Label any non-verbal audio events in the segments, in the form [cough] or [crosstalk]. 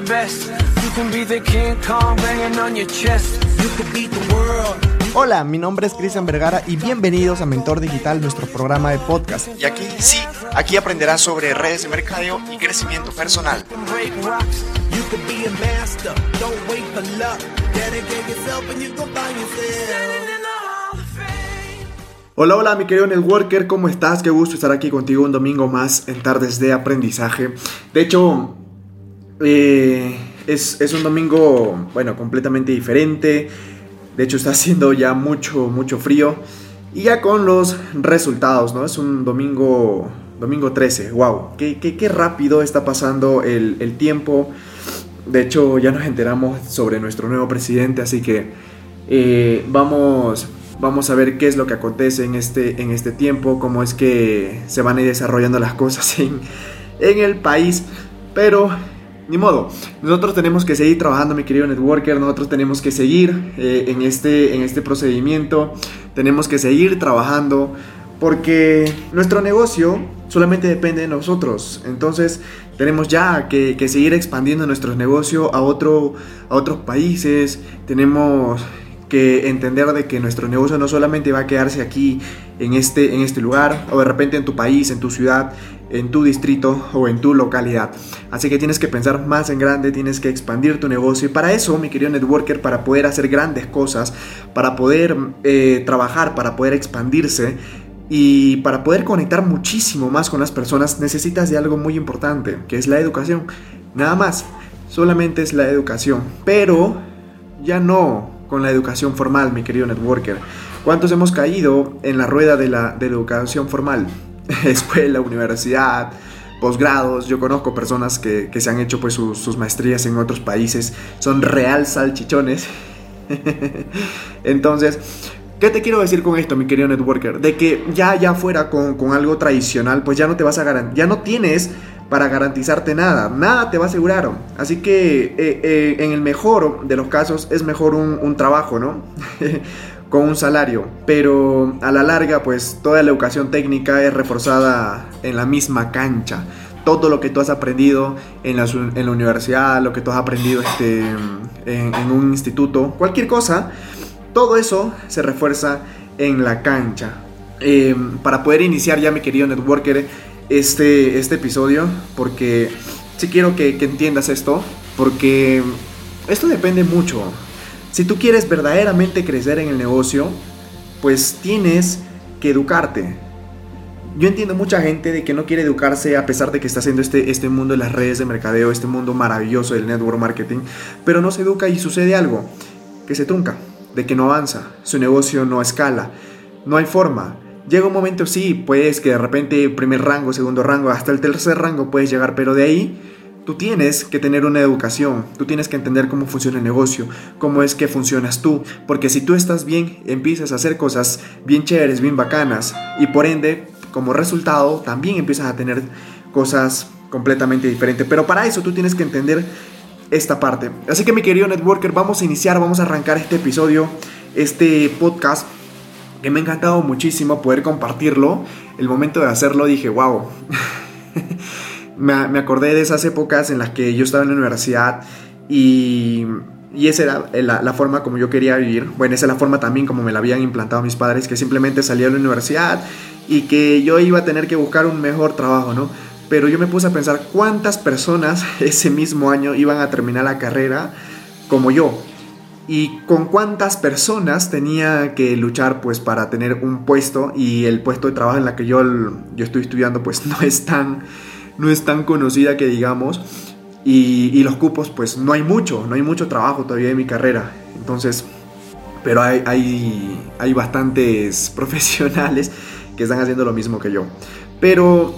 the best. You can be the King Kong banging on your chest. You could beat the world. Hola, mi nombre es Cristian Vergara y bienvenidos a Mentor Digital, nuestro programa de podcast. Y aquí sí, aquí aprenderás sobre redes de mercadeo y crecimiento personal. Hola, hola, mi querido networker, ¿cómo estás? Qué gusto estar aquí contigo un domingo más en Tardes de Aprendizaje. De hecho, eh, es, es un domingo, bueno, completamente diferente. De hecho, está [laughs] haciendo ya mucho, mucho frío. Y ya con los resultados, ¿no? Es un domingo, domingo 13. ¡Wow! Qué, qué, qué rápido está pasando el, el tiempo. De hecho, ya nos enteramos sobre nuestro nuevo presidente, así que eh, vamos, vamos a ver qué es lo que acontece en este, en este tiempo, cómo es que se van a ir desarrollando las cosas [laughs] en, en el país. Pero, ni modo, nosotros tenemos que seguir trabajando, mi querido networker, nosotros tenemos que seguir eh, en, este, en este procedimiento, tenemos que seguir trabajando. Porque nuestro negocio solamente depende de nosotros. Entonces tenemos ya que, que seguir expandiendo nuestro negocio a, otro, a otros países. Tenemos que entender de que nuestro negocio no solamente va a quedarse aquí en este, en este lugar o de repente en tu país, en tu ciudad, en tu distrito o en tu localidad. Así que tienes que pensar más en grande, tienes que expandir tu negocio y para eso, mi querido networker, para poder hacer grandes cosas, para poder eh, trabajar, para poder expandirse, y para poder conectar muchísimo más con las personas necesitas de algo muy importante, que es la educación. Nada más, solamente es la educación. Pero ya no con la educación formal, mi querido networker. ¿Cuántos hemos caído en la rueda de la, de la educación formal? [laughs] Escuela, universidad, posgrados. Yo conozco personas que, que se han hecho pues sus, maestrías en otros países. Son real salchichones. [laughs] Entonces, ¿Qué te quiero decir con esto, mi querido networker? De que ya ya fuera con, con algo tradicional, pues ya no te vas a garantizar, ya no tienes para garantizarte nada, nada te va a asegurar. Así que eh, eh, en el mejor de los casos es mejor un, un trabajo, ¿no? [laughs] un salario, pero a la larga pues toda la educación técnica es reforzada en la misma cancha. Todo lo que tú has aprendido en la, universidad, lo que tú has aprendido este, en, un instituto, cualquier cosa, todo eso se refuerza en la cancha. Eh, para poder iniciar ya, mi querido networker, este, este episodio, porque sí quiero que entiendas esto, porque esto depende mucho. Si tú quieres verdaderamente crecer en el negocio, pues tienes que educarte. Yo entiendo mucha gente de que no quiere educarse a pesar de que está haciendo este, este mundo de las redes de mercadeo, este mundo maravilloso del network marketing, pero no se educa y sucede algo, que se trunca de que no avanza, su negocio no escala, no hay forma. Llega un momento, sí, pues que de repente primer rango, segundo rango, hasta el tercer rango puedes llegar, pero de ahí tú tienes que tener una educación, tú tienes que entender cómo funciona el negocio, cómo es que funcionas tú, porque si tú estás bien, empiezas a hacer cosas bien chéveres, bien bacanas, y por ende, como resultado, también empiezas a tener cosas completamente diferentes. Pero para eso tú tienes que entender esta parte. Así que mi querido networker, vamos a iniciar, vamos a arrancar este episodio, este podcast, que me ha encantado muchísimo poder compartirlo. El momento de hacerlo dije, wow. [laughs] me, me, acordé de esas épocas en las que yo estaba en la universidad y, y esa era la, forma como yo quería vivir. Bueno, esa es la forma también como me la habían implantado mis padres, que simplemente salía de la universidad y que yo iba a tener que buscar un mejor trabajo, ¿no? pero yo me puse a pensar cuántas personas [laughs] ese mismo año iban a terminar la carrera como yo y con cuántas personas tenía que luchar pues para tener un puesto y el puesto de trabajo en la que yo, yo estoy estudiando pues [laughs] no es tan no es tan conocida que digamos y, los cupos pues no hay mucho no hay mucho trabajo todavía en mi carrera entonces pero hay, hay, hay bastantes [laughs] profesionales que están haciendo lo mismo que yo pero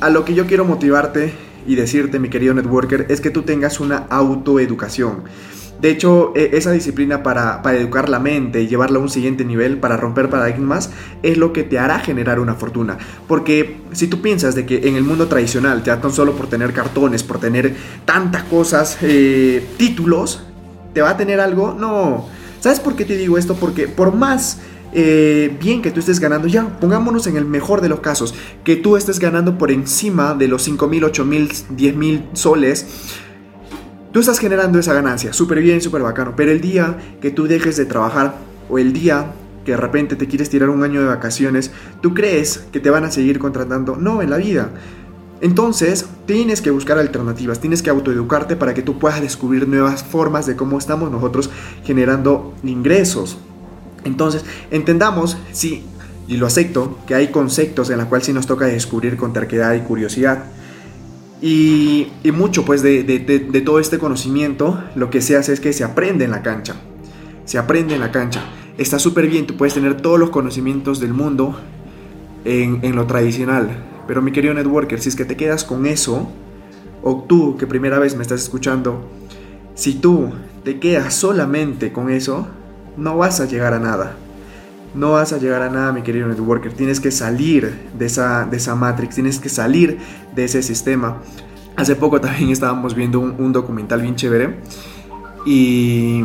a lo que yo quiero motivarte y decirte, mi querido networker, es que tú tengas una autoeducación. De hecho, e, esa disciplina para, para, educar la mente y llevarla a un siguiente nivel, para romper paradigmas, es lo que te hará generar una fortuna. Porque si tú piensas de que en el mundo tradicional, ya tan solo por tener cartones, por tener tantas cosas, eh, títulos, ¿te va a tener algo? No. ¿Sabes por qué te digo esto? Porque por más eh, bien que tú estés ganando, ya, pongámonos en el mejor de los casos, que tú estés ganando por encima de los 5 mil, 8 mil, 10 mil soles, Tú estás generando esa ganancia, súper bien, súper bacano, pero el día que tú dejes de trabajar o el día que de repente te quieres tirar un año de vacaciones, ¿tú crees que te van a seguir contratando? No, en la vida. Entonces, tienes que buscar alternativas, tienes que autoeducarte para que tú puedas descubrir nuevas formas de cómo estamos nosotros generando ingresos. Entonces, entendamos, sí, y lo acepto, que hay conceptos en los cuales sí nos toca descubrir con terquedad y curiosidad. Y, mucho pues de, todo este conocimiento, lo que se hace es que se aprende en la cancha. Se aprende en la cancha. Está súper bien, tú puedes tener todos los conocimientos del mundo en, en lo tradicional, pero mi querido networker, si es que te quedas con eso, o tú que primera vez me estás escuchando, si tú te quedas solamente con eso, no vas a llegar a nada. No vas a llegar a nada, mi querido networker. Tienes que salir de esa, de esa matrix, tienes que salir de ese sistema. Hace poco también estábamos viendo un, documental bien chévere. Y,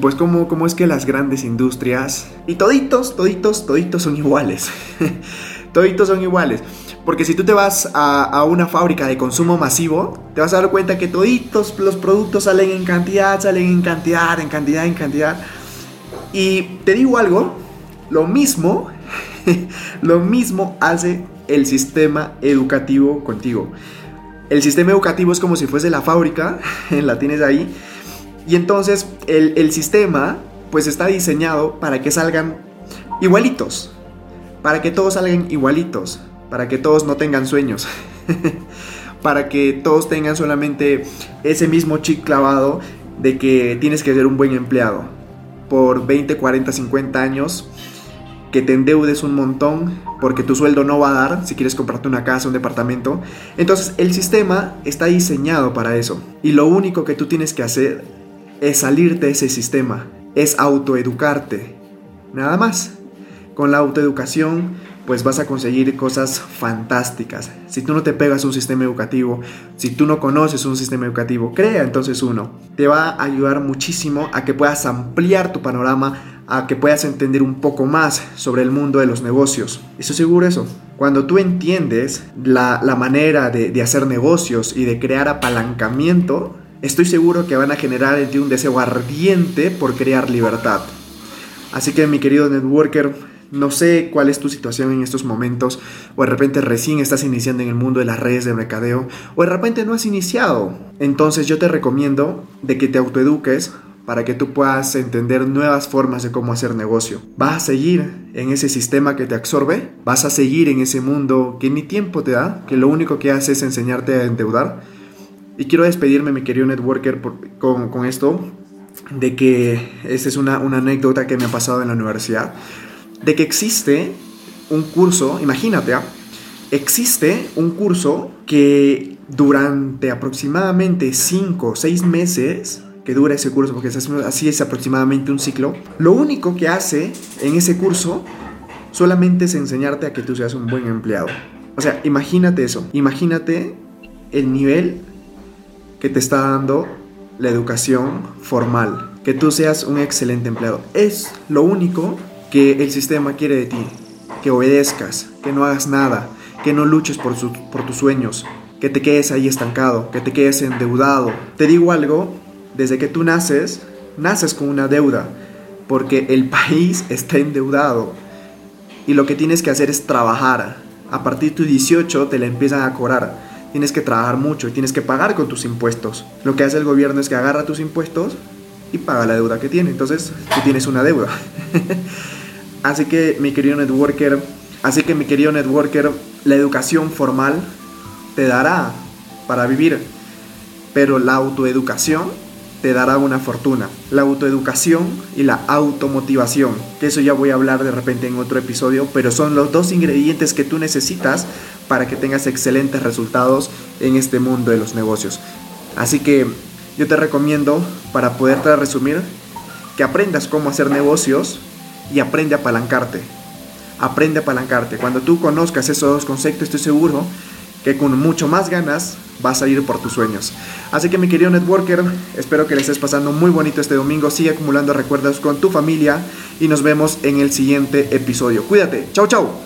pues cómo, cómo es que las grandes industrias... Y toditos, toditos, toditos son iguales. [laughs] toditos son iguales. Porque si tú te vas a, una fábrica de consumo masivo, te vas a dar cuenta que toditos los productos salen en cantidad, salen en cantidad, en cantidad, en cantidad. Y te digo algo, lo mismo, [laughs] lo mismo hace el sistema educativo contigo. El sistema educativo es como si fuese la fábrica, [laughs] la tienes ahí. Y entonces el, el sistema pues está diseñado para que salgan igualitos. Para que todos salgan igualitos para que todos no tengan sueños, [laughs] para que todos tengan solamente ese mismo chip clavado de que tienes que ser un buen empleado por 20, 40, 50 años, que te endeudes un montón porque tu sueldo no va a dar si quieres comprarte una casa, un departamento. Entonces el sistema está diseñado para eso y lo único que tú tienes que hacer es salirte de ese sistema, es autoeducarte, nada más. Con la autoeducación pues vas a conseguir cosas fantásticas. Si tú no te pegas un sistema educativo, si tú no conoces un sistema educativo, crea entonces uno. Te va a ayudar muchísimo a que puedas ampliar tu panorama, a que puedas entender un poco más sobre el mundo de los negocios. Eso seguro eso. Cuando tú entiendes la, manera de, de hacer negocios y de crear apalancamiento, estoy seguro que van a generar en ti un deseo ardiente por crear libertad. Así que mi querido networker, no sé cuál es tu situación en estos momentos, o de repente recién estás iniciando en el mundo de las redes de mercadeo, o de repente no has iniciado. Entonces yo te recomiendo de que te autoeduques para que tú puedas entender nuevas formas de cómo hacer negocio. ¿Vas a seguir en ese sistema que te absorbe? ¿Vas a seguir en ese mundo que ni tiempo te da, que lo único que hace es enseñarte a endeudar? Y quiero despedirme, mi querido networker, con, esto, de que esta es una, anécdota que me ha pasado en la universidad de que existe un curso, imagínate, ¿ah? existe un curso que durante aproximadamente 5 o 6 meses, que dura ese curso, porque así es aproximadamente un ciclo, lo único que hace en ese curso solamente es enseñarte a que tú seas un buen empleado. O sea, imagínate eso, imagínate el nivel que te está dando la educación formal, que tú seas un excelente empleado. Es lo único que el sistema quiere de ti, que obedezcas, que no hagas nada, que no luches por, por tus sueños, que te quedes ahí estancado, que te quedes endeudado. Te digo algo, desde que tú naces, naces con una deuda, porque el país [laughs] está endeudado y lo que tienes que hacer es trabajar. A partir de tu 18 te la empiezan a cobrar. Tienes que trabajar mucho y tienes que pagar con tus impuestos. Lo que hace el gobierno es que agarra tus impuestos y paga la deuda que tiene. Entonces, tú tienes una deuda. [laughs] Así que mi querido networker, así que mi querido networker, la educación formal te dará para vivir, pero la autoeducación te dará una fortuna. La autoeducación y la automotivación, que eso ya voy a hablar de repente en otro episodio, pero son los dos ingredientes que tú necesitas para que tengas excelentes resultados en este mundo de los negocios. Así que yo te recomiendo, para poderte resumir, que aprendas cómo hacer negocios y aprende a apalancarte. Aprende a apalancarte. Cuando tú conozcas esos dos conceptos, estoy seguro que con mucho más ganas vas a ir por tus sueños. Así que mi querido networker, espero que le estés pasando muy bonito este domingo. Sigue acumulando recuerdos con tu familia y nos vemos en el siguiente episodio. Cuídate. Chao, chao.